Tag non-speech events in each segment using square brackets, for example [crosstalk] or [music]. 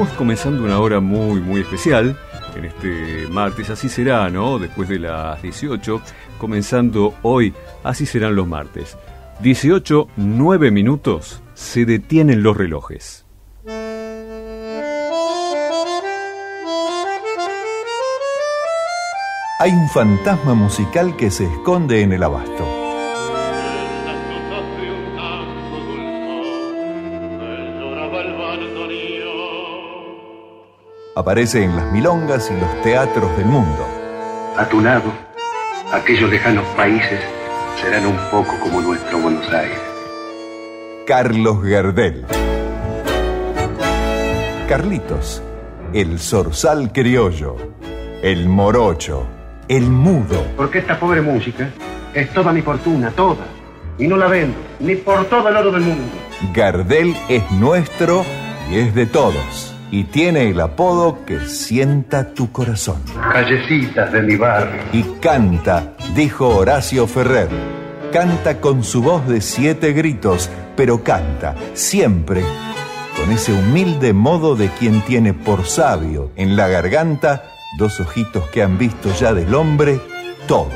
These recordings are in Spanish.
estamos comenzando una hora muy, muy especial en este martes. Así será, ¿no? Después de las 18, comenzando hoy, así serán los martes. 18, 9 minutos, se detienen los relojes. Hay un fantasma musical que se esconde en el abasto. Aparece en las milongas y los teatros del mundo. A tu lado, aquellos lejanos países serán un poco como nuestro Buenos Aires. Carlos Gardel. Carlitos, el zorzal criollo, el morocho, el mudo. Porque esta pobre música es toda mi fortuna, toda. Y no la vendo, ni por todo el oro del mundo. Gardel es nuestro y es de todos y tiene el apodo que sienta tu corazón. Callecitas de mi barrio. Y canta, dijo Horacio Ferrer. Canta con su voz de siete gritos, pero canta siempre con ese humilde modo de quien tiene por sabio en la garganta dos ojitos que han visto ya del hombre todo,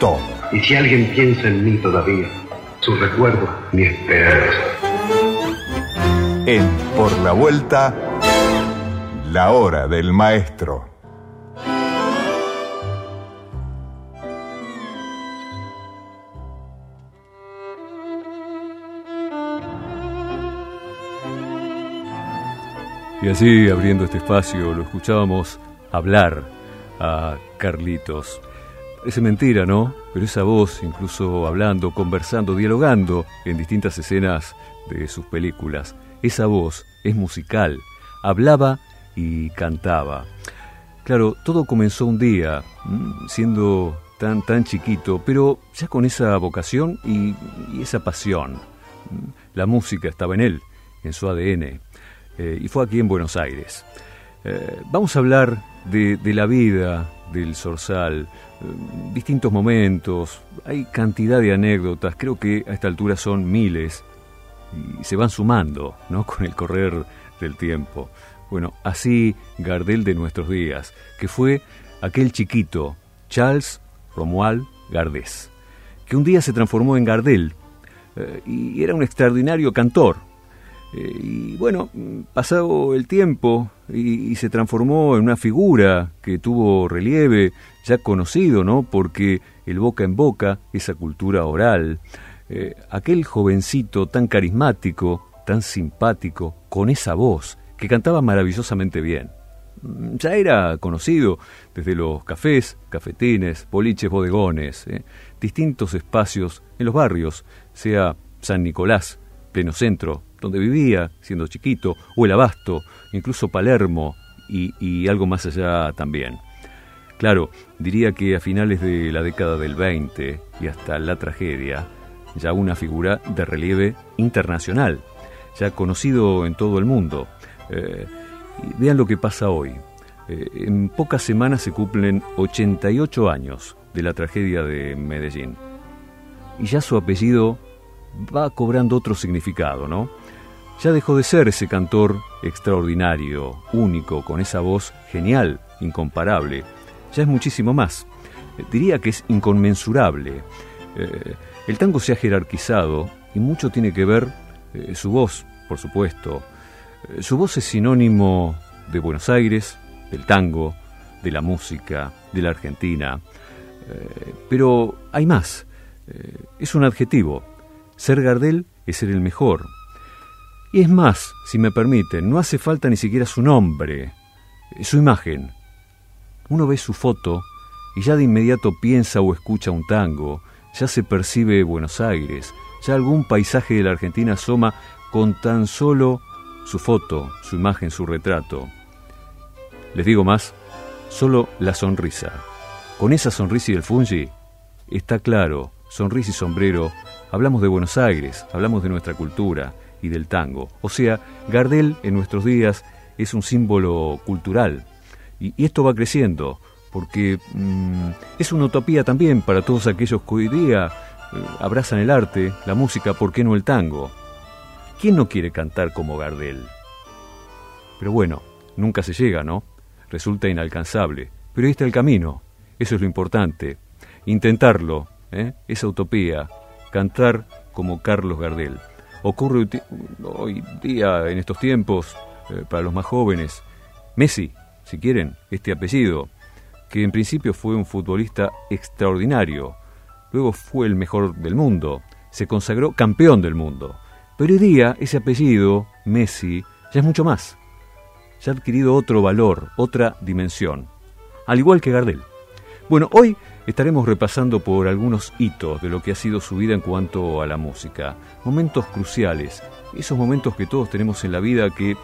todo. Y si alguien piensa en mí todavía, su recuerdo, mi esperanza. En Por la Vuelta la hora del maestro. Y así, abriendo este espacio, lo escuchábamos hablar a Carlitos. Parece mentira, ¿no? Pero esa voz, incluso hablando, conversando, dialogando en distintas escenas de sus películas, esa voz es musical. Hablaba y cantaba. Claro, todo comenzó un día, siendo tan, tan chiquito, pero ya con esa vocación y, esa pasión. La música estaba en él, en su ADN, eh, y fue aquí en Buenos Aires. Eh, vamos a hablar de, la vida del Zorzal, eh, distintos momentos, hay cantidad de anécdotas, creo que a esta altura son miles, y se van sumando ¿no? [laughs] con el correr del tiempo. Bueno, así Gardel de nuestros días, que fue aquel chiquito, Charles Romuald Gardés, que un día se transformó en Gardel eh, y era un extraordinario cantor. Eh, y bueno, pasado el tiempo y, se transformó en una figura que tuvo relieve, ya conocido, ¿no? Porque el boca en boca, esa cultura oral, eh, aquel jovencito tan carismático, tan simpático, con esa voz, que cantaba maravillosamente bien. Mm, ya era conocido desde los cafés, cafetines, boliches, bodegones, ¿eh? distintos espacios en los barrios, sea San Nicolás, pleno centro, donde vivía siendo chiquito, o el Abasto, incluso Palermo y, y algo más allá también. Claro, diría que a finales de la década del 20 y hasta la tragedia, ya una figura de relieve internacional, ya conocido en todo el mundo, eh, vean lo que pasa hoy. Eh, en pocas semanas se cumplen 88 años de la tragedia de Medellín. Y ya su apellido va cobrando otro significado, ¿no? Ya dejó de ser ese cantor extraordinario, único, con esa voz genial, incomparable. Ya es muchísimo más. Eh, diría que es inconmensurable. el tango se ha jerarquizado y mucho tiene que ver su voz, por supuesto, su voz es sinónimo de Buenos Aires, del tango, de la música, de la Argentina. Eh, pero hay más. Eh, es un adjetivo. Ser Gardel es ser el mejor. Y es más, si me permiten, no hace falta ni siquiera su nombre, su imagen. Uno ve su foto y ya de inmediato piensa o escucha un tango, ya se percibe Buenos Aires, ya algún paisaje de la Argentina asoma con tan solo su foto, su imagen, su retrato. Les digo más, solo la sonrisa. Con esa sonrisa y el fungi, está claro, sonrisa y sombrero, hablamos de Buenos Aires, hablamos de nuestra cultura y del tango. O sea, Gardel en nuestros días es un símbolo cultural. Y, esto va creciendo, porque mm, es una utopía también para todos aquellos que hoy día eh, abrazan el arte, la música, ¿por qué no el tango? ¿Quién no quiere cantar como Gardel? Pero bueno, nunca se llega, ¿no? Resulta inalcanzable. Pero ahí está el camino. Eso es lo importante. Intentarlo, ¿eh? esa utopía. Cantar como Carlos Gardel. Ocurre hoy día, en estos tiempos, eh, para los más jóvenes, Messi, si quieren, este apellido, que en principio fue un futbolista extraordinario, luego fue el mejor del mundo, se consagró campeón del mundo. Pero hoy día ese apellido, Messi, ya es mucho más. Ya ha adquirido otro valor, otra dimensión. Al igual que Gardel. Bueno, hoy estaremos repasando por algunos hitos de lo que ha sido su vida en cuanto a la música. Momentos cruciales, esos momentos que todos tenemos en la vida que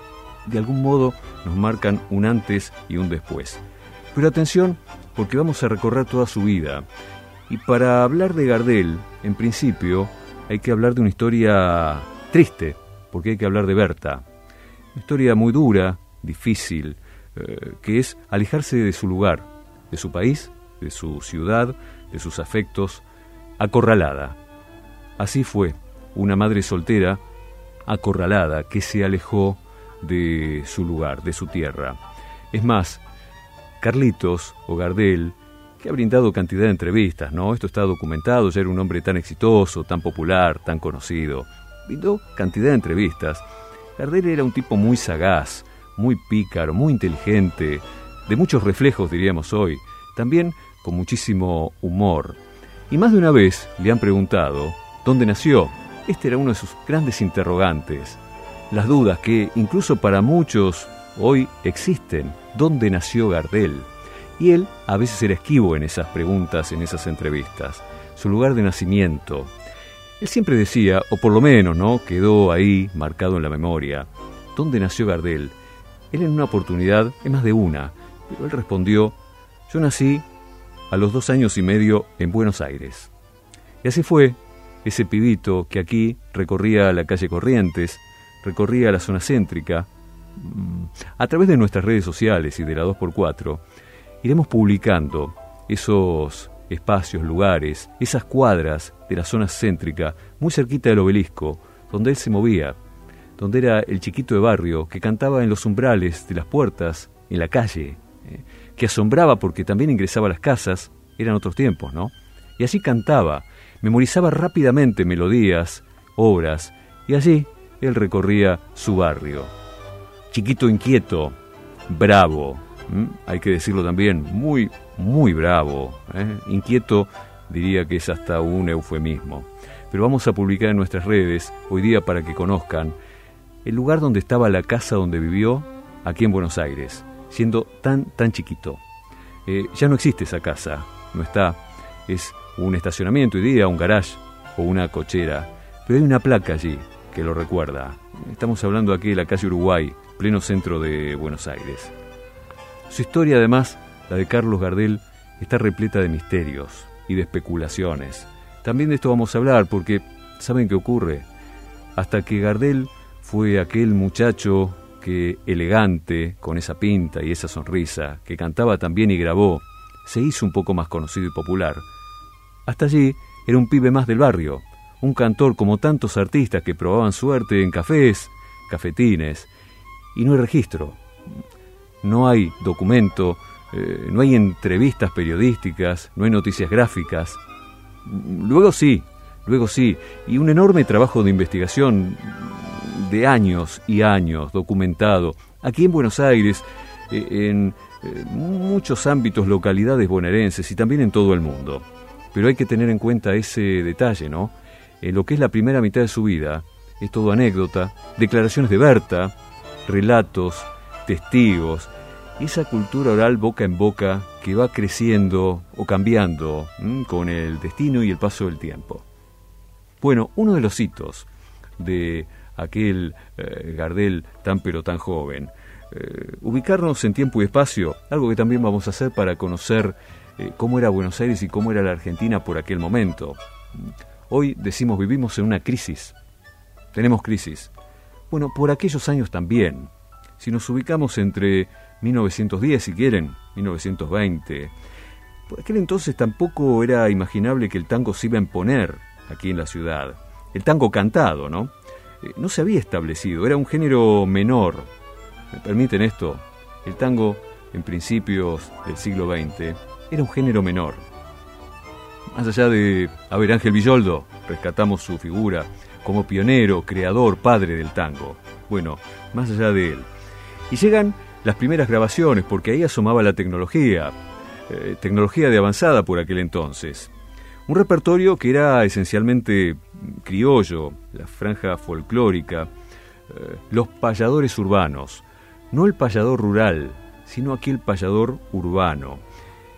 de algún modo nos marcan un antes y un después. Pero atención, porque vamos a recorrer toda su vida. Y para hablar de Gardel, en principio, hay que hablar de una historia triste, porque hay que hablar de Berta. Una historia muy dura, difícil, eh, que es alejarse de su lugar, de su país, de su ciudad, de sus afectos, acorralada. Así fue, una madre soltera, acorralada, que se alejó de su lugar, de su tierra. Es más, Carlitos o Gardel, que ha brindado cantidad de entrevistas, ¿no? Esto está documentado, ya era un hombre tan exitoso, tan popular, tan conocido brindó cantidad de entrevistas. Gardel era un tipo muy sagaz, muy pícaro, muy inteligente, de muchos reflejos diríamos hoy, también con muchísimo humor. Y más de una vez le han preguntado dónde nació. Este era uno de sus grandes interrogantes. Las dudas que incluso para muchos hoy existen. ¿Dónde nació Gardel? Y él a veces era esquivo en esas preguntas, en esas entrevistas. Su lugar de nacimiento, él siempre decía, o por lo menos, ¿no? Quedó ahí marcado en la memoria. ¿Dónde nació Gardel? Él en una oportunidad, es más de una, pero él respondió, yo nací a los dos años y medio en Buenos Aires. Y así fue, ese pibito que aquí recorría la calle Corrientes, recorría la zona céntrica, mm, a través de nuestras redes sociales y de la 2x4, iremos publicando esos espacios, lugares, esas cuadras de la zona céntrica, muy cerquita del obelisco, donde él se movía, donde era el chiquito de barrio que cantaba en los umbrales de las puertas, en la calle, eh, que asombraba porque también ingresaba a las casas, eran otros tiempos, ¿no? Y así cantaba, memorizaba rápidamente melodías, obras, y allí él recorría su barrio. Chiquito inquieto, bravo, hay que decirlo también, muy, muy bravo, ¿eh? inquieto diría que es hasta un eufemismo. Pero vamos a publicar en nuestras redes hoy día para que conozcan el lugar donde estaba la casa donde vivió aquí en Buenos Aires, siendo tan, tan chiquito. Eh, ya no existe esa casa, no está, es un estacionamiento hoy día, un garage o una cochera, pero hay una placa allí que lo recuerda. Estamos hablando aquí de la calle Uruguay, pleno centro de Buenos Aires. Su historia, además, la de Carlos Gardel, está repleta de misterios y de especulaciones. También de esto vamos a hablar porque, ¿saben qué ocurre? Hasta que Gardel fue aquel muchacho que, elegante, con esa pinta y esa sonrisa, que cantaba también y grabó, se hizo un poco más conocido y popular. Hasta allí era un pibe más del barrio, un cantor como tantos artistas que probaban suerte en cafés, cafetines, y no hay registro no hay documento, eh, no hay entrevistas periodísticas, no hay noticias gráficas. Luego sí, luego sí, y un enorme trabajo de investigación de años y años documentado, aquí en Buenos Aires, eh, en eh, muchos ámbitos, localidades bonaerenses y también en todo el mundo. Pero hay que tener en cuenta ese detalle, ¿no? En lo que es la primera mitad de su vida, es todo anécdota, declaraciones de Berta, relatos, testigos, esa cultura oral boca en boca que va creciendo o cambiando con el destino y el paso del tiempo. Bueno, uno de los hitos de aquel eh, Gardel tan pero tan joven, eh, ubicarnos en tiempo y espacio, algo que también vamos a hacer para conocer eh, cómo era Buenos Aires y cómo era la Argentina por aquel momento. Hoy decimos vivimos en una crisis, tenemos crisis. Bueno, por aquellos años también. Si nos ubicamos entre 1910 si quieren, 1920. Por aquel entonces tampoco era imaginable que el tango se iba a imponer aquí en la ciudad. El tango cantado, ¿no? Eh, no se había establecido, era un género menor, ¿Me permiten esto? El tango, en principios del siglo XX, era un género menor. Más allá de, a ver, Ángel Villoldo, rescatamos su figura como pionero, creador, padre del tango. Bueno, más allá de él. Y llegan las primeras grabaciones, porque ahí asomaba la tecnología, eh, tecnología de avanzada por aquel entonces. Un repertorio que era esencialmente criollo, la franja folclórica, eh, los payadores urbanos, no el payador rural, sino aquel payador urbano.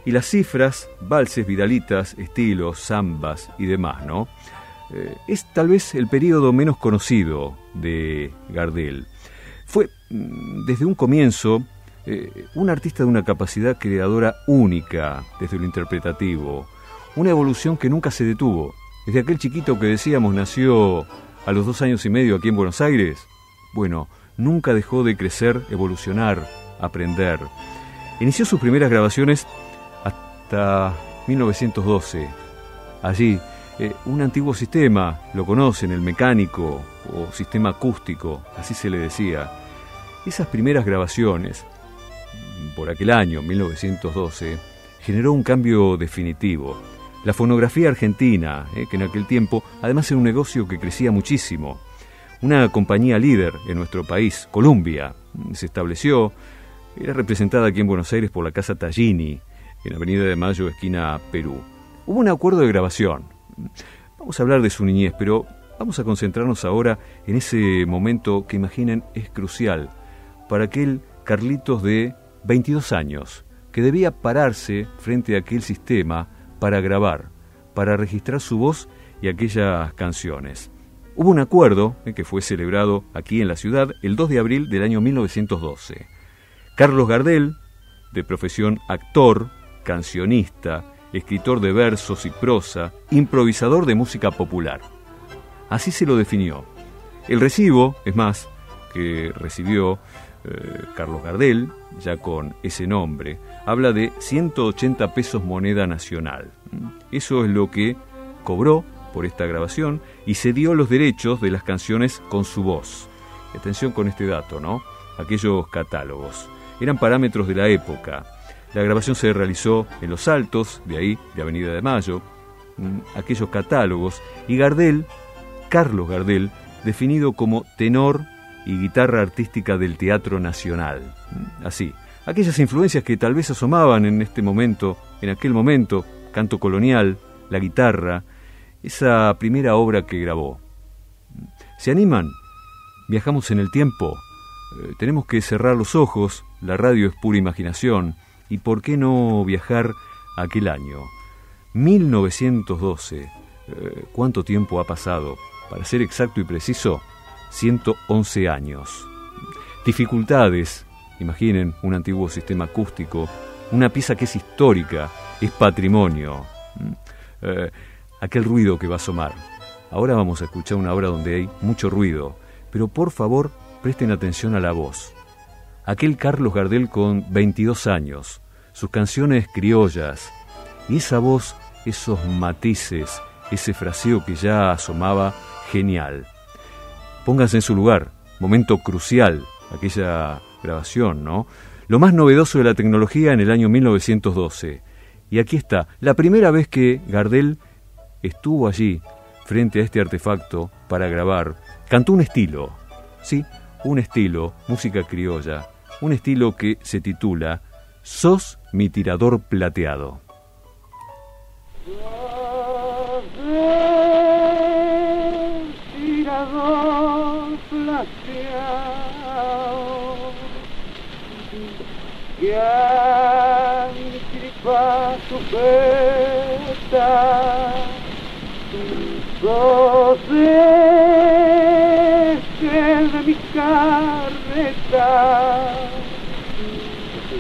Y las cifras, valses, vidalitas, estilos, zambas y demás, ¿no? Eh, es tal vez el periodo menos conocido de Gardel. Fue mm, desde un comienzo un artista de una capacidad creadora única desde lo interpretativo, una evolución que nunca se detuvo. Desde aquel chiquito que decíamos nació a los dos años y medio aquí en Buenos Aires, bueno, nunca dejó de crecer, evolucionar, aprender. Inició sus primeras grabaciones hasta 1912. Allí, eh, un antiguo sistema, lo conocen, el mecánico o sistema acústico, así se le decía. Esas primeras grabaciones, por aquel año, 1912, generó un cambio definitivo. La fonografía argentina, eh, que en aquel tiempo además era un negocio que crecía muchísimo. Una compañía líder en nuestro país, Columbia, se estableció, era representada aquí en Buenos Aires por la Casa Tallini, en Avenida de Mayo, esquina Perú. Hubo un acuerdo de grabación. Vamos a hablar de su niñez, pero vamos a concentrarnos ahora en ese momento que imaginen es crucial para aquel Carlitos de 22 años, que debía pararse frente a aquel sistema para grabar, para registrar su voz y aquellas canciones. Hubo un acuerdo eh, que fue celebrado aquí en la ciudad el 2 de abril del año 1912. Carlos Gardel, de profesión actor, cancionista, escritor de versos y prosa, improvisador de música popular. Así se lo definió. El recibo, es más, que recibió eh, Carlos Gardel, ya con ese nombre, habla de 180 pesos moneda nacional. Eso es lo que cobró por esta grabación y se dio los derechos de las canciones con su voz. atención con este dato, ¿no? Aquellos catálogos. Eran parámetros de la época. La grabación se realizó en Los Altos, de ahí, de Avenida de Mayo, aquellos catálogos, y Gardel, Carlos Gardel, definido como tenor y guitarra artística del Teatro Nacional. Así, aquellas influencias que tal vez asomaban en este momento, en aquel momento, canto colonial, la guitarra, esa primera obra que grabó. ¿Se animan? Viajamos en el tiempo. Eh, tenemos que cerrar los ojos, la radio es pura imaginación, y por qué no viajar aquel año. 1912. Eh, ¿Cuánto tiempo ha pasado? Para ser exacto y preciso, 111 años. Dificultades, imaginen un antiguo sistema acústico, una pieza que es histórica, es patrimonio. Mm, eh, aquel ruido que va a asomar. Ahora vamos a escuchar una obra donde hay mucho ruido, pero por favor presten atención a la voz. Aquel Carlos Gardel con 22 años, sus canciones criollas, y esa voz, esos matices, ese fraseo que ya asomaba, genial. Pónganse en su lugar, momento crucial, aquella grabación, ¿no? Lo más novedoso de la tecnología en el año 1912. Y aquí está, la primera vez que Gardel estuvo allí, frente a este artefacto, para grabar, cantó un estilo, sí, un estilo, música criolla, un estilo que se titula Sos mi tirador plateado. que su feta sos de mi carreta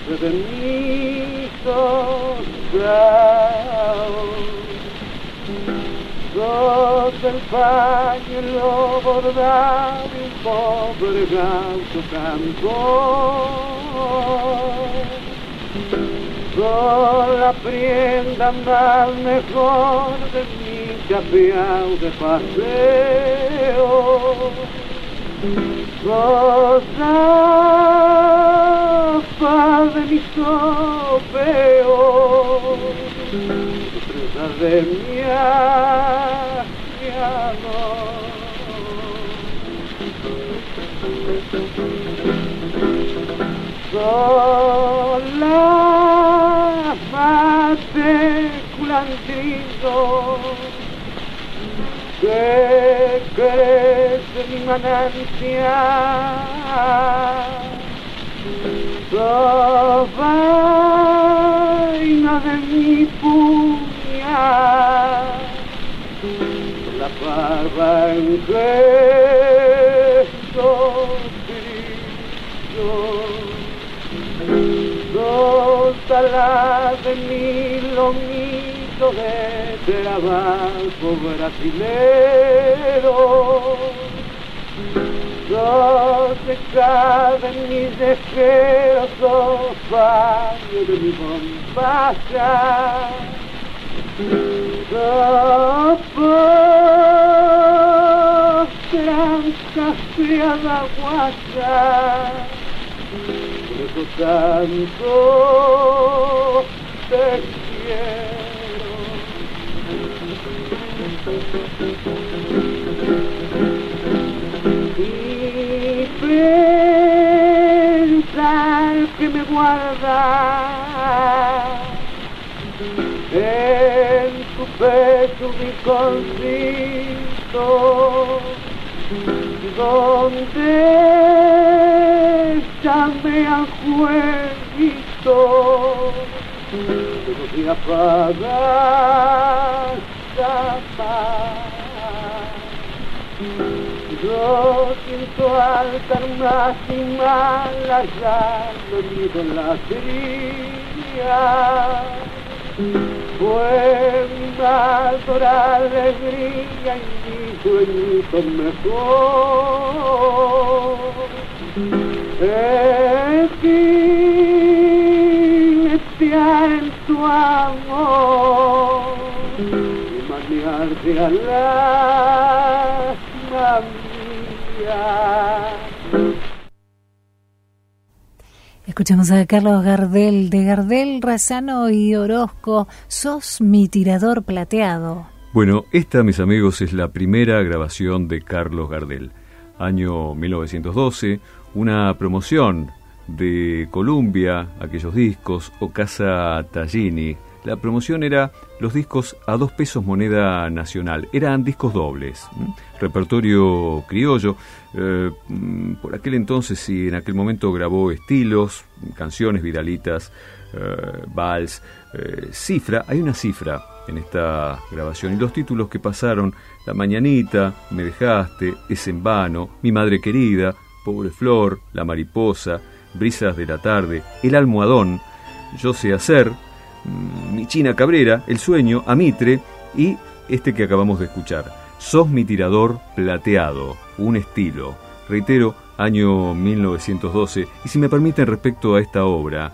de mi sos el pañuelo bordado un pobre gato cantor Sos la prenda más mejor de mi chapeado de paseo. Rosa de mi sopeo, de mi amor. Sola mate culandrino que crece mi manantial vaina de mi puñal la barba en que Soltala de mi lomito de trabajo brasilero. Dos de cada mis deseos, fallo de mi bombacha. Dos trancas friada guacha por eso tanto te que me guarda en tu pecho mi concito donde llame al jueguito que no se apaga jamás. Yo siento altar más y lo nido en la fría. Fue mi mayor alegría y mi sueñito mejor. Es que en tu amor y maniarte a la mía. Escuchamos a Carlos Gardel, de Gardel, Razano y Orozco. Sos mi tirador plateado. Bueno, esta, mis amigos, es la primera grabación de Carlos Gardel. Año 1912, una promoción de Columbia, aquellos discos, o Casa Tallini. La promoción era los discos a dos pesos moneda nacional. Eran discos dobles, repertorio criollo. Eh, por aquel entonces y en aquel momento grabó estilos, canciones viralitas, eh, vals, eh, cifra. Hay una cifra en esta grabación y los títulos que pasaron: La Mañanita, Me Dejaste, Es en Vano, Mi Madre Querida, Pobre Flor, La Mariposa, Brisas de la Tarde, El Almohadón, Yo sé hacer, China Cabrera, El Sueño, Amitre y este que acabamos de escuchar. Sos mi tirador plateado, un estilo. Reitero, año 1912. Y si me permiten respecto a esta obra,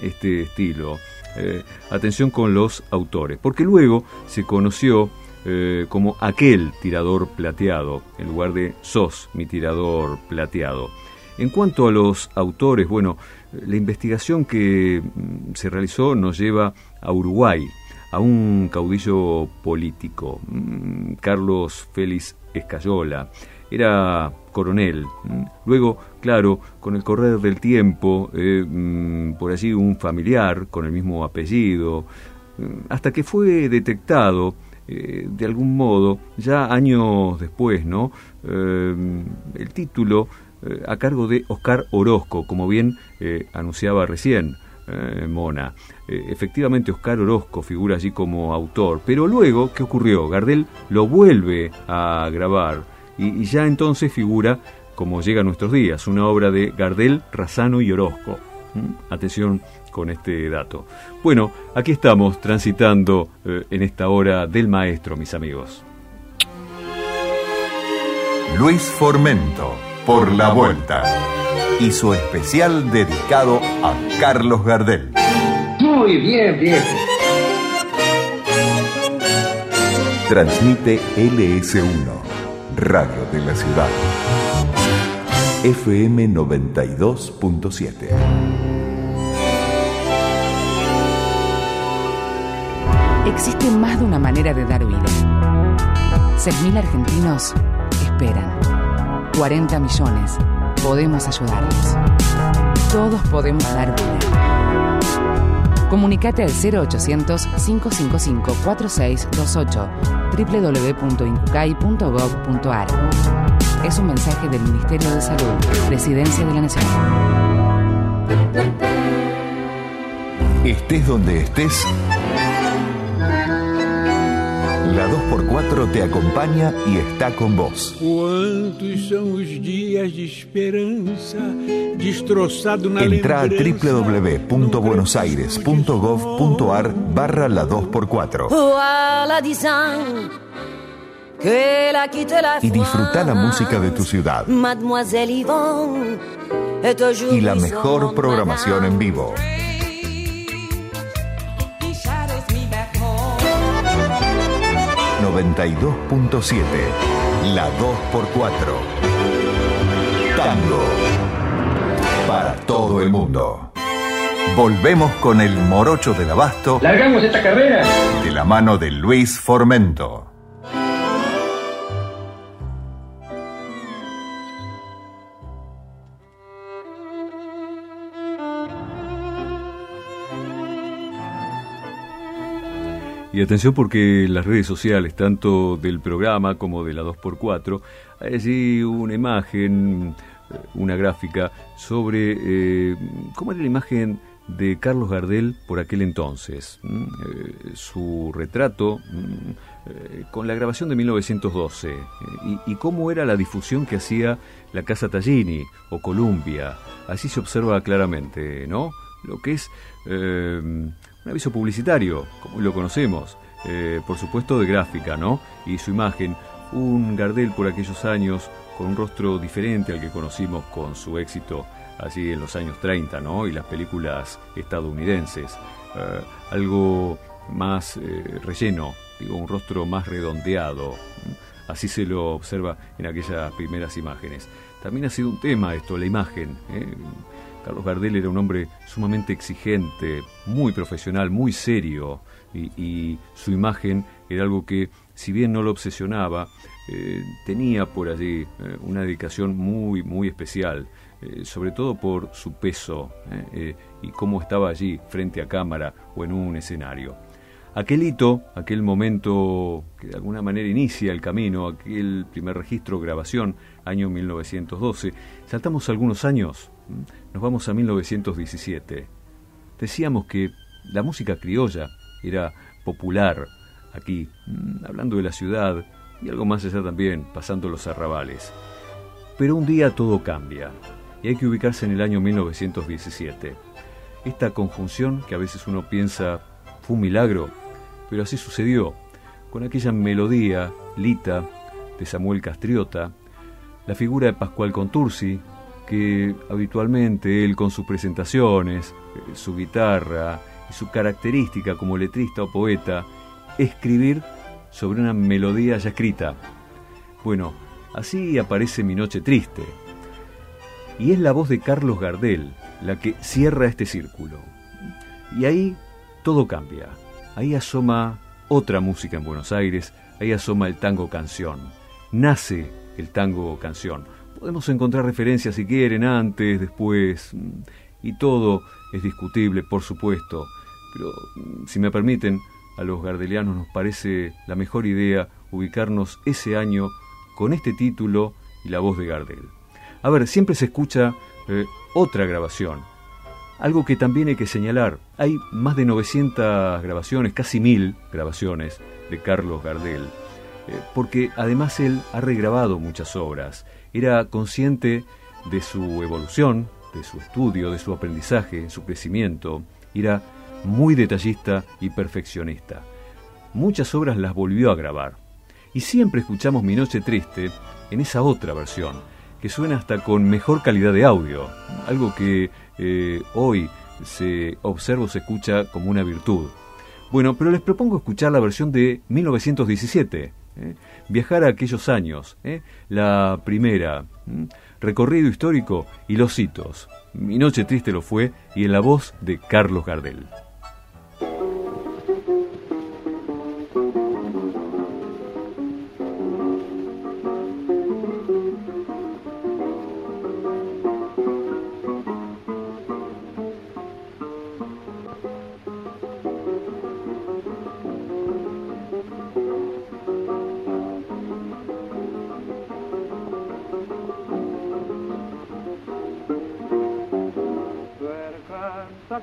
este estilo, eh, atención con los autores, porque luego se conoció eh, como aquel tirador plateado, en lugar de sos mi tirador plateado. En cuanto a los autores, bueno, la investigación que se realizó nos lleva a Uruguay, a un caudillo político, Carlos Félix Escayola. Era coronel. Luego, claro, con el correr del tiempo, eh, por allí un familiar con el mismo apellido, hasta que fue detectado eh, de algún modo, ya años después, ¿no? Eh, el título eh, a cargo de Oscar Orozco, como bien anunciaba recién. Mona. efectivamente, Oscar Orozco figura allí como autor, pero luego, ¿qué ocurrió? Gardel lo vuelve a grabar y, ya entonces figura como llega a nuestros días, una obra de Gardel, Razano y Orozco. ¿Mm? Atención con este dato. Bueno, aquí estamos transitando eh, en esta hora del maestro, mis amigos. Luis Formento, por la vuelta. Y su especial dedicado a Carlos Gardel. Muy bien, bien. Transmite LS1, Radio de la Ciudad. FM 92.7. Existe más de una manera de dar vida. 6.000 argentinos esperan. 40 millones. Podemos ayudarlos. Todos podemos dar vida. Comunicate al 0800-555-4628 www.incucay.gov.ar Es un mensaje del Ministerio de Salud, Presidencia de la Nación. Estés donde estés, la 2x4 te acompaña y está con vos. Entra a www.buenosaires.gov.ar barra la 2x4 Voilà dix ans qu'elle a quitté la y disfruta la música de tu ciudad y la mejor programación en vivo. 92.7 La 2x4 Tango para todo el mundo. Volvemos con el morocho del abasto ¿Largamos esta carrera? de la mano de Luis Formento. Y atención porque las redes sociales, tanto del programa como de la 2x4, hay allí una imagen, eh, una gráfica sobre eh, cómo era la imagen de Carlos Gardel por aquel entonces. ¿m? Eh, su retrato ¿m? eh, con la grabación de 1912 eh, y, cómo era la difusión que hacía la Casa Tallini o Columbia. Así se observa claramente, ¿no? Lo que es un aviso publicitario, como lo conocemos, eh, por supuesto de gráfica, ¿no? Y su imagen, un Gardel por aquellos años con un rostro diferente al que conocimos con su éxito allí en los años 30, ¿no? Y las películas estadounidenses. Eh, algo más eh, relleno, digo, un rostro más redondeado. Así se lo observa en aquellas primeras imágenes. También ha sido un tema esto, la imagen. Carlos Gardel era un hombre sumamente exigente, muy profesional, muy serio, y, su imagen era algo que, si bien no lo obsesionaba, eh, tenía por allí eh, una dedicación muy, muy especial, eh, sobre todo por su peso y cómo estaba allí frente a cámara o en un escenario. Aquel hito, aquel momento que de alguna manera inicia el camino, aquel primer registro, grabación, año 1912, saltamos algunos años. Nos vamos a 1917. Decíamos que la música criolla era popular aquí, ¿m? hablando de la ciudad y algo más allá también, pasando los arrabales. Pero un día todo cambia y hay que ubicarse en el año 1917. Esta conjunción que a veces uno piensa fue un milagro, pero así sucedió, con aquella melodía, Lita, de Samuel Castriota, la figura de Pascual Contursi, que habitualmente él con sus presentaciones, eh, su guitarra y su característica como letrista o poeta, escribir sobre una melodía ya escrita. Bueno, así aparece Mi Noche Triste. Y es la voz de Carlos Gardel la que cierra este círculo. Y ahí todo cambia. Ahí asoma otra música en Buenos Aires, ahí asoma el tango canción. Nace el tango canción. Podemos encontrar referencias si quieren, antes, después, mm, y todo es discutible, por supuesto. Pero, mm, si me permiten, a los gardelianos nos parece la mejor idea ubicarnos ese año con este título y la voz de Gardel. A ver, siempre se escucha eh, otra grabación. Algo que también hay que señalar, hay más de 900 grabaciones, casi mil grabaciones de Carlos Gardel, eh, porque además él ha regrabado muchas obras, era consciente de su evolución, de su estudio, de su aprendizaje, su crecimiento, era muy detallista y perfeccionista. Muchas obras las volvió a grabar, y siempre escuchamos Mi Noche Triste en esa otra versión, que suena hasta con mejor calidad de audio, algo que eh, hoy se observa o se escucha como una virtud. Bueno, pero les propongo escuchar la versión de 1917, ¿eh? viajar a aquellos años, ¿eh? la primera, recorrido histórico y los hitos. Mi noche triste lo fue y en la voz de Carlos Gardel.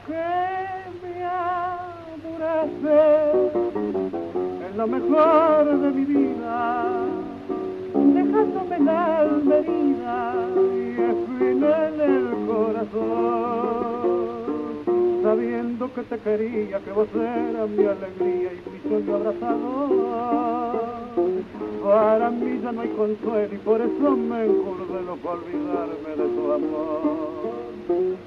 que me adurece en lo mejor de mi vida, dejándome la alma herida y espina en el corazón, sabiendo que te quería, que vos eras mi alegría y mi sueño abrazador. Para mí ya no hay consuelo y por eso me encurdeno para olvidarme de tu amor.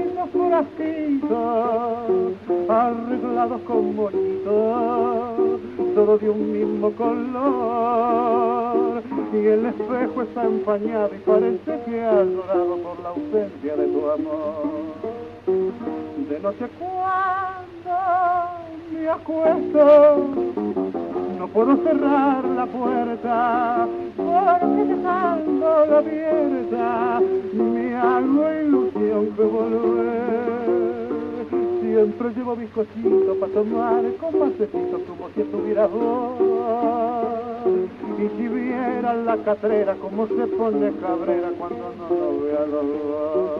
frasquitos arreglados con bonitos, todo de un mismo color. Y el espejo está empañado y parece que ha llorado por la ausencia de tu amor. De noche cuando me acuesto, no puedo cerrar la puerta, porque dejándola abierta me hago ilusión de volver. Siempre llevo bizcochito para tomar con pasecito como si estuviera vos. Y si viera la catrera como se pone cabrera cuando no lo ve a los dos.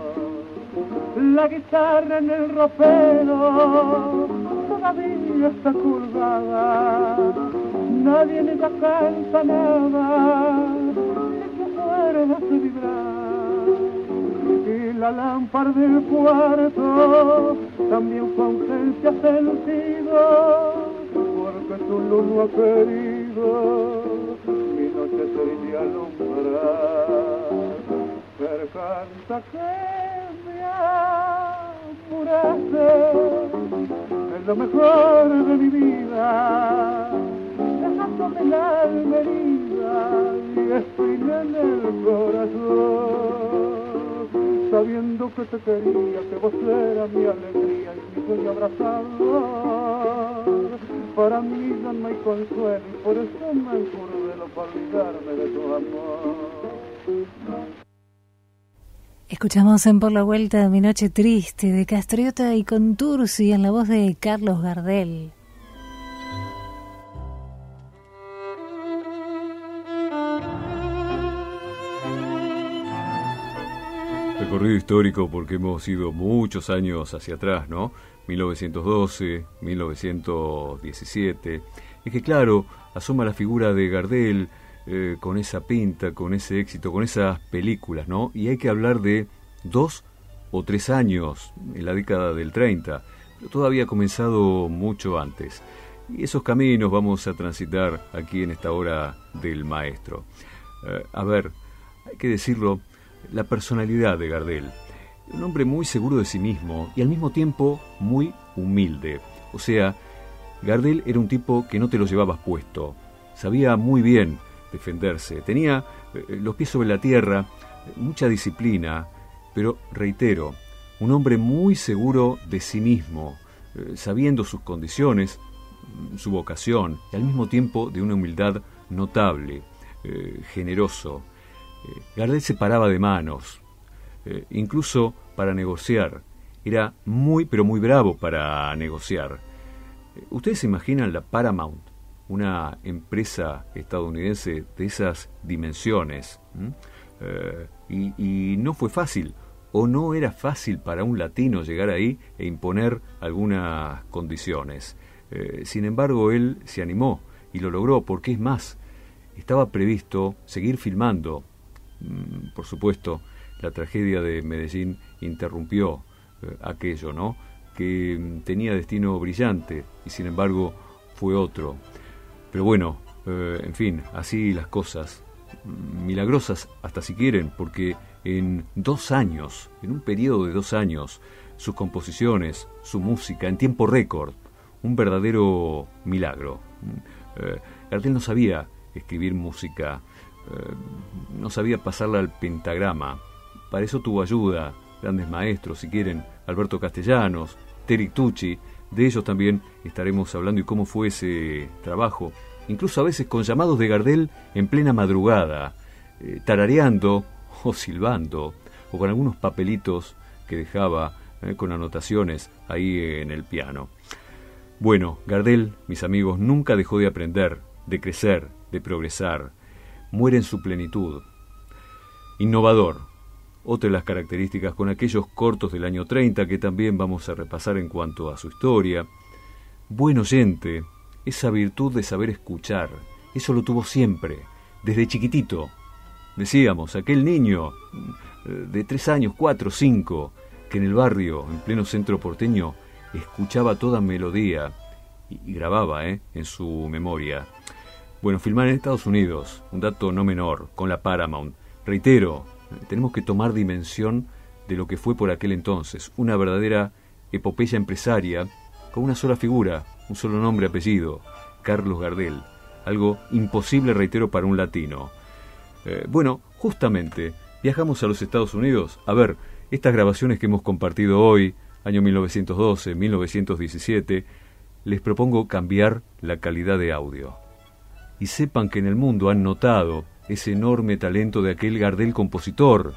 La guitarra en el ropero todavía está curvada, nadie ni la canta nada, la lámpara del cuarto también fue ausencia sentido, porque tu luz no ha querido mi noche sería alumbrar. Pero canta que me es lo mejor de mi vida, dejándome la alma herida y espina en el corazón, sabiendo que te quería, que vos eras mi alegría y mi sueño abrazador. Para mí ya no hay consuelo y por eso me encurdelo para olvidarme de tu amor. Escuchamos en Por la Vuelta Mi Noche Triste de Castriota y Contursi en la voz de Carlos Gardel. Recorrido histórico porque hemos ido muchos años hacia atrás, ¿no? 1912, 1917. Es que claro, asoma la figura de Gardel, eh, con esa pinta, con ese éxito, con esas películas, ¿no? Y hay que hablar de dos o tres años en la década del 30, pero todavía ha comenzado mucho antes. Y esos caminos vamos a transitar aquí en esta hora del maestro. Eh, a ver, hay que decirlo, la personalidad de Gardel. Un hombre muy seguro de sí mismo y al mismo tiempo muy humilde. O sea, Gardel era un tipo que no te lo llevabas puesto. Sabía muy bien defenderse. Tenía eh, los pies sobre la tierra, mucha disciplina, pero reitero, un hombre muy seguro de sí mismo, eh, sabiendo sus condiciones, su vocación, y al mismo tiempo de una humildad notable, eh. Gardel se paraba de manos, incluso para negociar. Era muy, pero muy bravo para negociar. ¿Ustedes se imaginan la Paramount una empresa estadounidense de esas dimensiones. Eh, y, no fue fácil, o no era fácil para un latino llegar ahí e imponer algunas condiciones. Eh, sin embargo, él se animó y lo logró, porque es más, estaba previsto seguir filmando Mm, por supuesto, la tragedia de Medellín interrumpió eh, aquello, ¿no? Que mm, tenía destino brillante y sin embargo fue otro. Pero bueno, eh, en fin, así las cosas, mm, milagrosas hasta si quieren, porque en dos años, en un periodo de dos años, sus composiciones, su música, en tiempo récord, un verdadero milagro. Eh, Gardel no sabía escribir música, eh, no sabía pasarla al pentagrama. Para eso tuvo ayuda, grandes maestros, si quieren, Alberto Castellanos, Terry Tucci. De ellos también estaremos hablando y cómo fue ese trabajo, incluso a veces con llamados de Gardel en plena madrugada, eh, tarareando o silbando, o con algunos papelitos que dejaba eh, con anotaciones ahí en el piano. Bueno, Gardel, mis amigos, nunca dejó de aprender, de crecer, de progresar. Muere en su plenitud. Innovador, otra de las características con aquellos cortos del año 30 que también vamos a repasar en cuanto a su historia. Buen oyente, esa virtud de saber escuchar, eso lo tuvo siempre, desde chiquitito. Decíamos, aquel niño eh, de tres años, cuatro, cinco, que en el barrio, en pleno centro porteño, escuchaba toda melodía y, grababa ¿eh? en su memoria. Bueno, filmar en Estados Unidos, un dato no menor, con la Paramount. Reitero, tenemos que tomar dimensión de lo que fue por aquel entonces, una verdadera epopeya empresaria con una sola figura, un solo nombre apellido, Carlos Gardel, algo imposible, reitero, para un latino. Eh, bueno, justamente, viajamos a los Estados Unidos a ver estas grabaciones que hemos compartido hoy, año 1912, 1917, les propongo cambiar la calidad de audio. Y sepan que en el mundo han notado ese enorme talento de aquel Gardel compositor,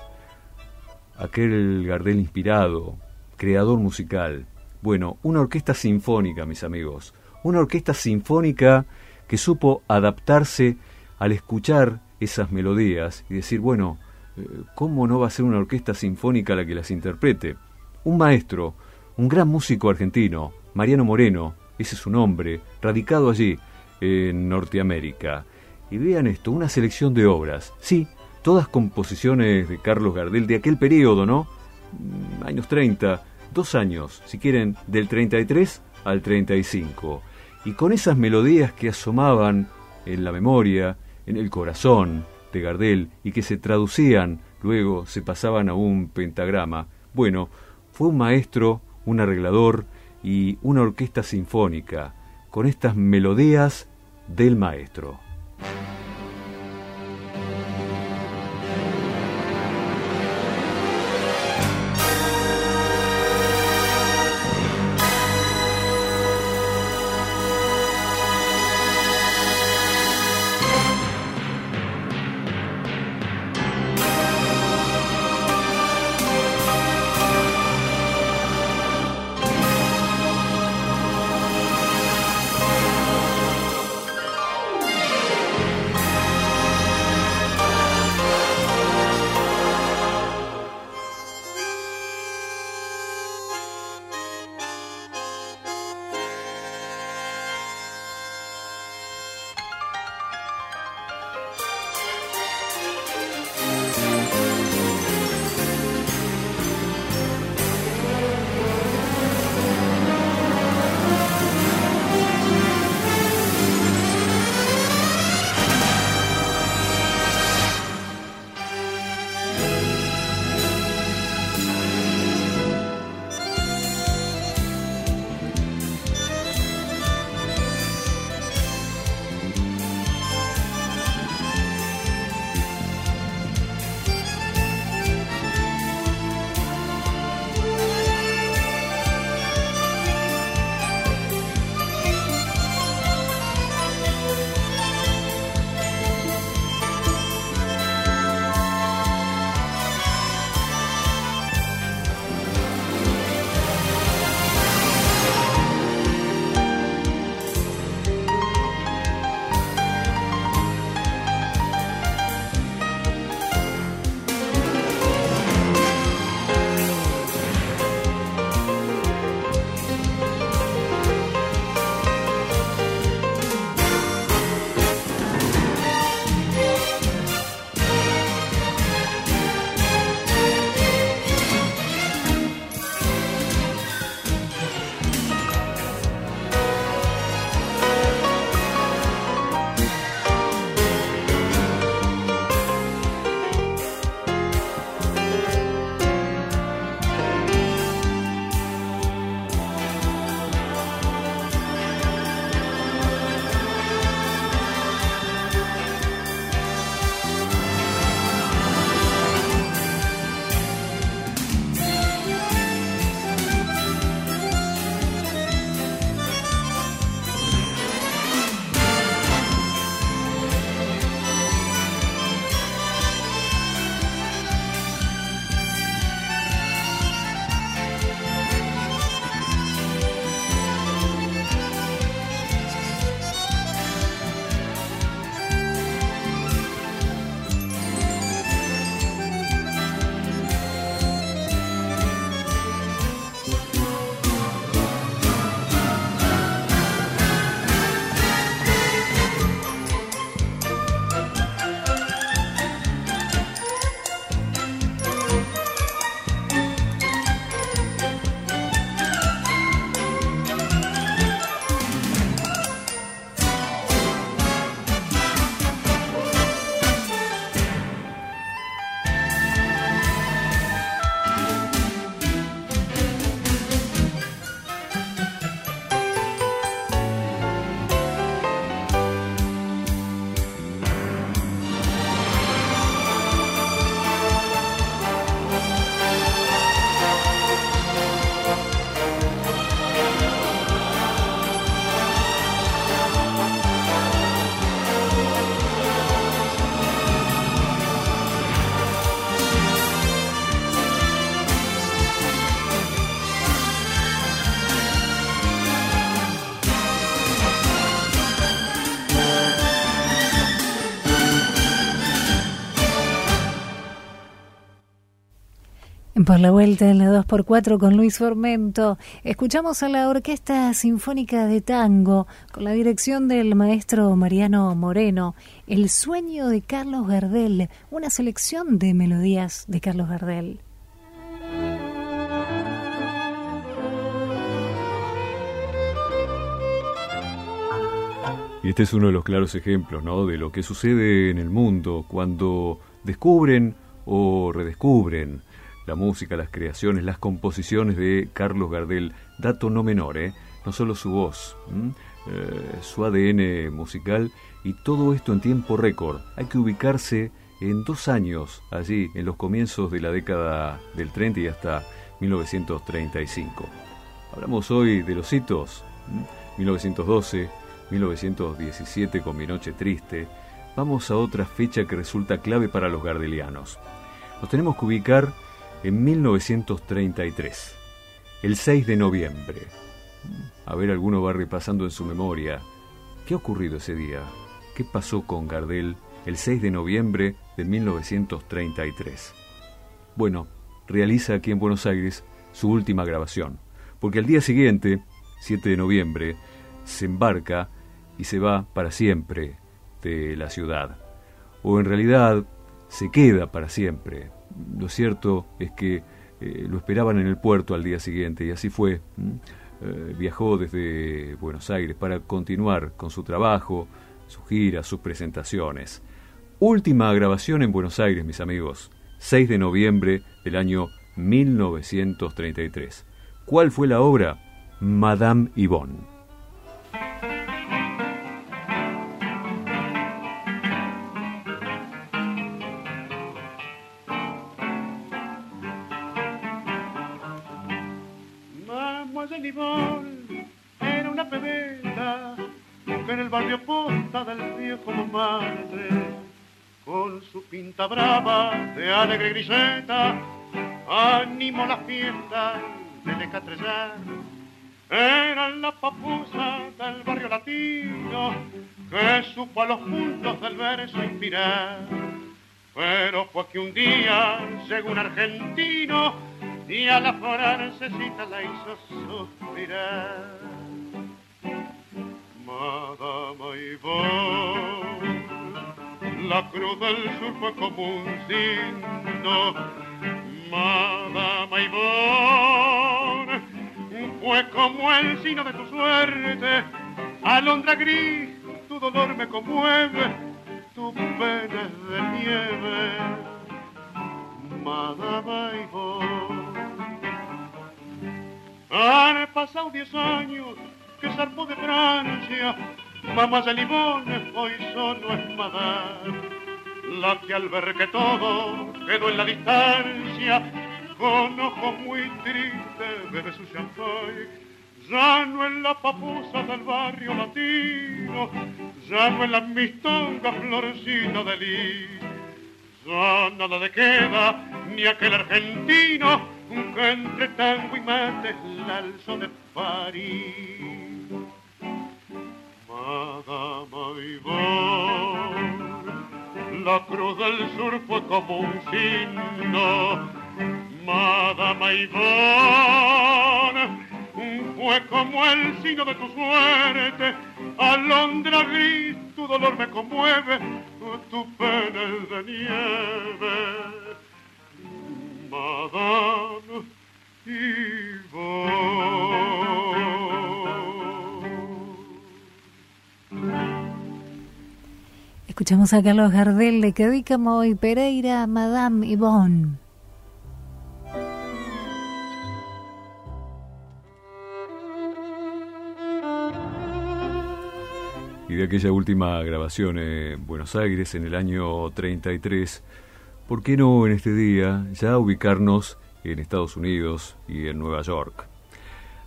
aquel Gardel inspirado, creador musical. Bueno, una orquesta sinfónica, mis amigos, una orquesta sinfónica que supo adaptarse al escuchar esas melodías y decir, bueno, eh, ¿cómo no va a ser una orquesta sinfónica la que las interprete? Un maestro, un gran músico argentino, Mariano Moreno, ese es su nombre, radicado allí, en Norteamérica. Y vean esto, una selección de obras, sí, todas composiciones de Carlos Gardel de aquel periodo, ¿no? Mm, años 30, dos años, si quieren, del 33 al 35. Y con esas melodías que asomaban en la memoria, en el corazón de Gardel y que se traducían, luego se pasaban a un pentagrama. Bueno, fue un maestro, un arreglador y una orquesta sinfónica, con estas melodías del maestro. Por la vuelta en la 2x4 con Luis Formento, escuchamos a la Orquesta Sinfónica de Tango con la dirección del maestro Mariano Moreno, El sueño de Carlos Gardel, una selección de melodías de Carlos Gardel. Y este es uno de los claros ejemplos ¿no? de lo que sucede en el mundo cuando descubren o redescubren la música, las creaciones, las composiciones de Carlos Gardel. Dato no menor, ¿eh? no solo su voz, eh, su ADN musical y todo esto en tiempo récord. Hay que ubicarse en dos años, allí, en los comienzos de la década del 30 y hasta 1935. Hablamos hoy de los hitos, 1912, 1917 con Mi Noche Triste. Vamos a otra fecha que resulta clave para los gardelianos. Nos tenemos que ubicar en 1933, el 6 de noviembre. A ver, alguno va repasando en su memoria. ¿Qué ha ocurrido ese día? ¿Qué pasó con Gardel el 6 de noviembre de 1933? Bueno, realiza aquí en Buenos Aires su última grabación, porque al día siguiente, 7 de noviembre, se embarca y se va para siempre de la ciudad. O en realidad se queda para siempre, lo cierto es que eh, lo esperaban en el puerto al día siguiente y así fue. Eh, viajó desde Buenos Aires para continuar con su trabajo, su gira, sus presentaciones. Última grabación en Buenos Aires, mis amigos, 6 de noviembre del año 1933. ¿Cuál fue la obra? Madame Yvonne. Alegre griseta animó la fiesta de Catrellar. Era la papusa del barrio latino que supo a los puntos del verso inspirar. Pero fue que un día, según argentino, y a la francesita la hizo suspirar. La cruz del sur fue como un signo. Madama Ivonne fue como el signo de tu suerte. Alondra gris, tu dolor me conmueve, tu pena de nieve. Madama Ivonne. Han pasado diez años que zarpó de Francia Mamá de limón hoy solo es madame, la que al ver que todo quedó en la distancia, con ojos muy tristes bebe su champagne. Ya no en la papusa del barrio latino, ya no en la mistonga florcina de lis, ya nada de queda, ni aquel argentino que entre tango y mate la alzó de París. Madama Ivonne, la cruz del sur fue como un signo. Madama Ivonne, fue como el signo de tu suerte. Alondra gris, tu dolor me conmueve, tu pena es de nieve. Madame Ivonne. Escuchamos a Carlos Gardel de Cadícamo y Pereira, Madame Yvonne. Y de aquella última grabación en Buenos Aires en el año 33, ¿por qué no en este día ya ubicarnos en Estados Unidos y en Nueva York?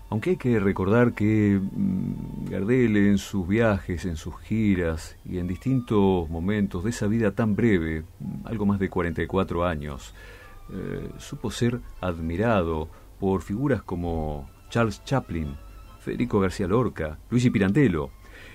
Aunque hay que recordar que mm, Gardel en sus viajes, en sus giras y en distintos momentos de esa vida tan breve, mm, algo más de 44 años, eh, supo ser admirado por figuras como Charles Chaplin, Federico García Lorca, Luigi Pirandello.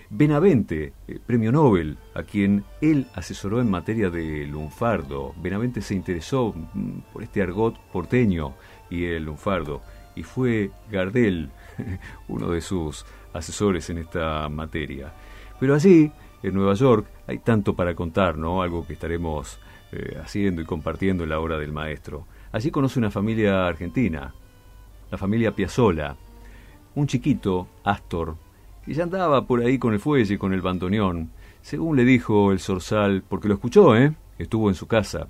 Benavente, eh, premio Nobel, a quien él asesoró en materia de lunfardo. Benavente se interesó mm, por este argot porteño y el lunfardo, y fue Gardel [laughs] uno de sus asesores en esta materia. Pero allí, en Nueva York, hay tanto para contar, ¿no? Algo que estaremos eh, haciendo y compartiendo en la hora del maestro. Allí conoce una familia argentina, la familia Piazzola. Un chiquito, Astor, que ya andaba por ahí con el fuelle, con el bandoneón, según le dijo el zorzal, porque lo escuchó, ¿eh? Estuvo en su casa.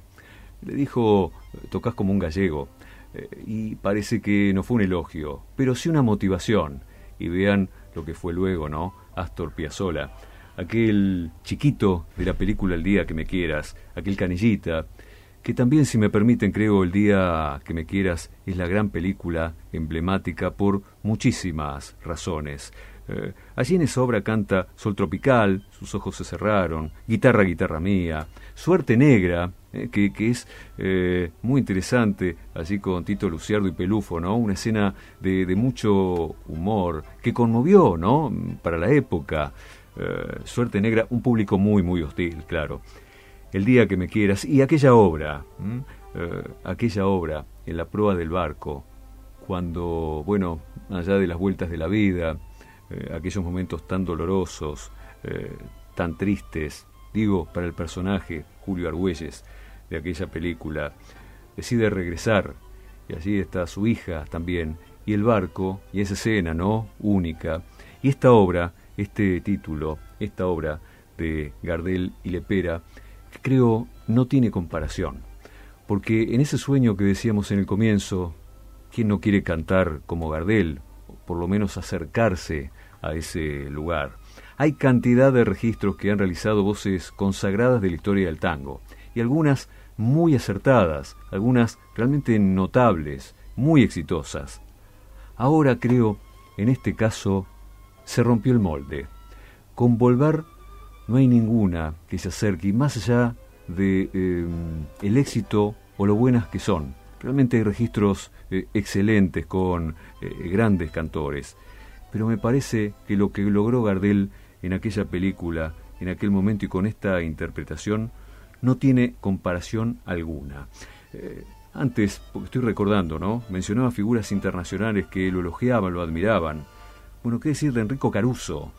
Le dijo, tocas como un gallego. Eh, y parece que no fue un elogio, pero sí una motivación. Y vean lo que fue luego, ¿no? Astor Piazzolla. Aquel chiquito de la película El día que me quieras, aquel canillita, que también, si me permiten, creo El día que me quieras es la gran película emblemática por muchísimas razones. Eh, allí en esa obra canta Sol Tropical, Sus ojos se cerraron, Guitarra, guitarra mía, Suerte Negra, eh, que, es eh, muy interesante, allí con Tito Luciardo y Pelufo, ¿no? Una escena de, mucho humor, que conmovió, ¿no? Para la época. Suerte Negra, un público muy, muy hostil, claro. El día que me quieras, y aquella obra, aquella obra en la proa del barco, cuando, bueno, allá de las vueltas de la vida, eh, aquellos momentos tan dolorosos, eh, tan tristes, digo, para el personaje Julio Argüelles de aquella película, decide regresar y allí está su hija también, y el barco, y esa escena, ¿no? Única. Y esta obra, este título, esta obra de Gardel y Lepera, creo no tiene comparación. Porque en ese sueño que decíamos en el comienzo, ¿quién no quiere cantar como Gardel? por lo menos acercarse a ese lugar. Hay cantidad de registros que han realizado voces consagradas de la historia del tango, y algunas muy acertadas, algunas realmente notables, muy exitosas. Ahora creo, en este caso, se rompió el molde. Con Volver no hay ninguna que se acerque, y más allá de eh, el éxito o lo buenas que son. Realmente hay registros eh, excelentes con eh, grandes cantores. Pero me parece que lo que logró Gardel en aquella película, en aquel momento y con esta interpretación, no tiene comparación alguna. Eh, antes, porque estoy recordando, ¿no? Mencionaba figuras internacionales que lo elogiaban, lo admiraban. Bueno, ¿qué decir de Enrico Caruso?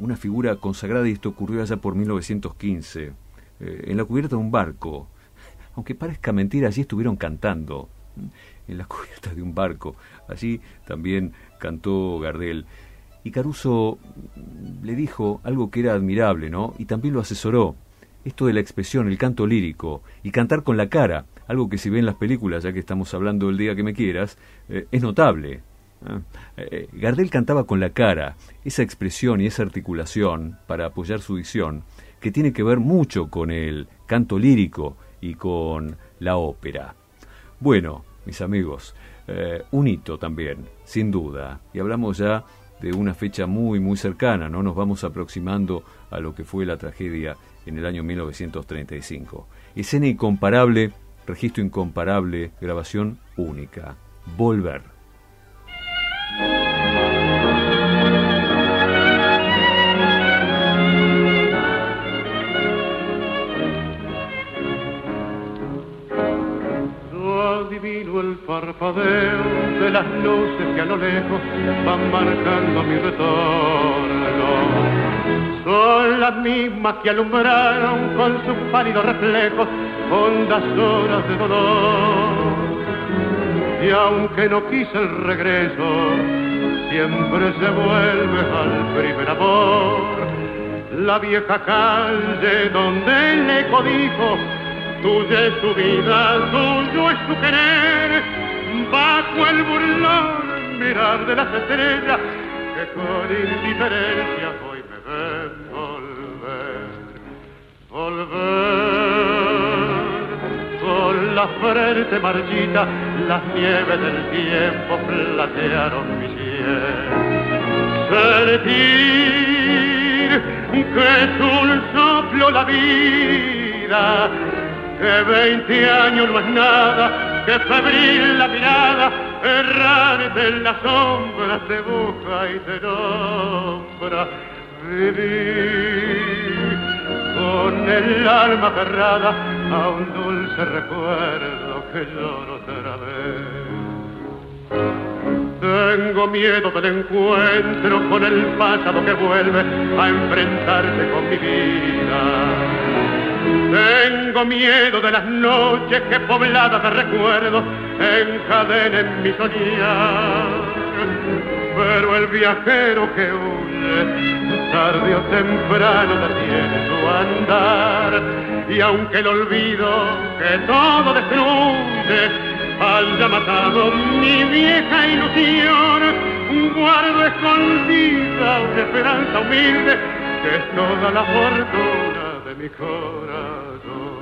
una figura consagrada y esto ocurrió allá por 1915, en la cubierta de un barco aunque parezca mentira, allí estuvieron cantando en la [laughs] cubierta de un barco. Allí también cantó Gardel. Y Caruso le dijo algo que era admirable, ¿no? Y también lo asesoró. Esto de la expresión, el canto lírico y cantar con la cara, algo que si ven las películas, ya que estamos hablando del día que me quieras, eh, es notable. ¿eh? Eh, Gardel cantaba con la cara, esa expresión y esa articulación para apoyar su dicción, que tiene que ver mucho con el canto lírico y con la ópera. Bueno, mis amigos, eh, un hito también, sin duda, y hablamos ya de una fecha muy, muy cercana, ¿no? Nos vamos aproximando a lo que fue la tragedia en el año 1935. Escena incomparable, registro incomparable, grabación única. Volver. el parpadeo de las luces que a lo lejos van marcando mi retorno. Son las mismas que alumbraron con sus pálidos reflejos hondas horas de dolor. Y aunque no quise el regreso, siempre se vuelve al primer amor. La vieja calle donde el eco dijo Tuya es su vida, tuyo es su querer, bajo el burlón mirar de las estrellas que con indiferencia volver. Con la frente marchita, las nieves del tiempo platearon mi cielo. Sentir que es un soplo la vida que veinte años no es nada, que febril la mirada, errar en las sombras te busca y te nombra. Viví con el alma cerrada a un dulce recuerdo que lloro otra vez. Tengo miedo del encuentro con el pasado que vuelve a enfrentarse con mi vida. Tengo miedo de las noches que pobladas de recuerdos encadenen mi soñar. Pero el viajero que huye, tarde o temprano detiene su andar. Y aunque el olvido que todo destruye, haya matado mi vieja ilusión, guardo escondida una esperanza humilde que es toda la fortuna de mi corazón.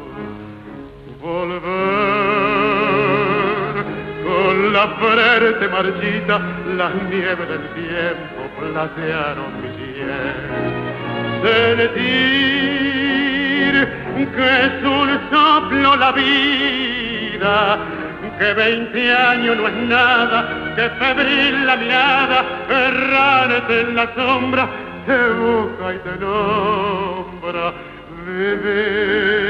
Volver la frente marchita, las nieves del tiempo platearon mi piel. Sentir que es un soplo la vida que veinte años no es nada, que febril la mirada, errante en la sombra, te busca y te nombra. Vivir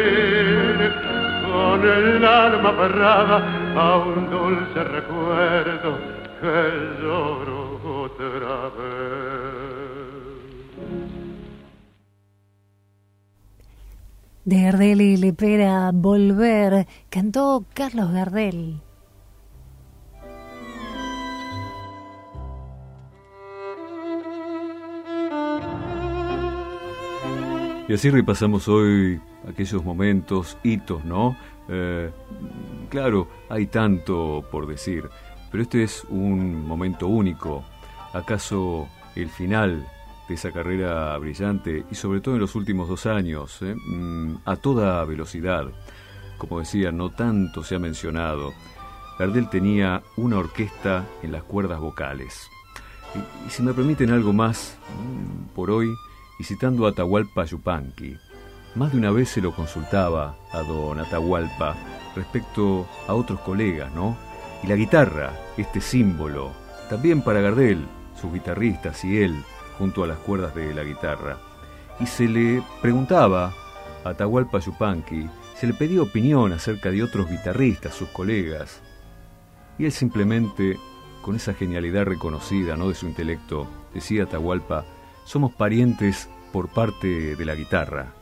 con el alma a un dulce recuerdo que lloro otra vez. De Gardel y Lepera, Volver, cantó Carlos Gardel. Y así repasamos hoy aquellos momentos, hitos, ¿no? Eh, claro, hay tanto por decir, pero este es un momento único. ¿Acaso el final de esa carrera brillante y sobre todo en los últimos dos años, ¿eh? mm, a toda velocidad. Como decía, no tanto se ha mencionado. Gardel tenía una orquesta en las cuerdas vocales. Y, si me permiten algo más mm, por hoy, y citando a Atahualpa Yupanqui, más de una vez se lo consultaba a don Atahualpa respecto a otros colegas, ¿no? Y la guitarra, este símbolo, también para Gardel, sus guitarristas y él, junto a las cuerdas de la guitarra. Y se le preguntaba a Atahualpa Yupanqui, se le pedía opinión acerca de otros guitarristas, sus colegas. Y él simplemente, con esa genialidad reconocida ¿no? de su intelecto, decía Atahualpa, somos parientes por parte de la guitarra.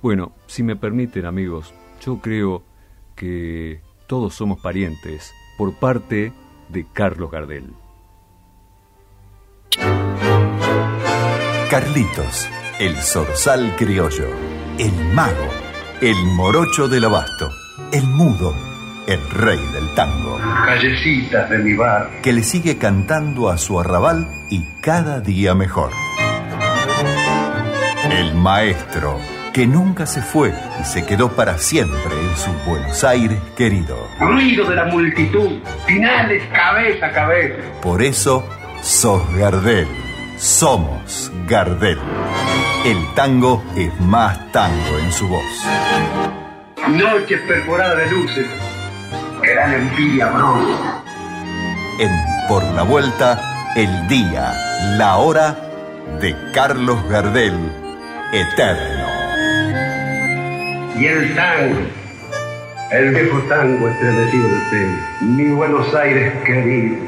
Bueno, si me permiten amigos, yo creo que todos somos parientes por parte de Carlos Gardel. Carlitos, el zorzal criollo, el mago, el morocho del abasto, el mudo, el rey del tango. Callecitas de mi bar. Que le sigue cantando a su arrabal y cada día mejor. El maestro, que nunca se fue y se quedó para siempre en su Buenos Aires querido. Ruido de la multitud, finales cabeza a cabeza. Por eso, sos Gardel somos Gardel. El tango es más tango en su voz. Noches perforadas de luces dan envidia bronce. En Por la Vuelta, el día, la hora de Carlos Gardel, eterno. Y el tango, el viejo tango estremecido del pelo, mi Buenos Aires querido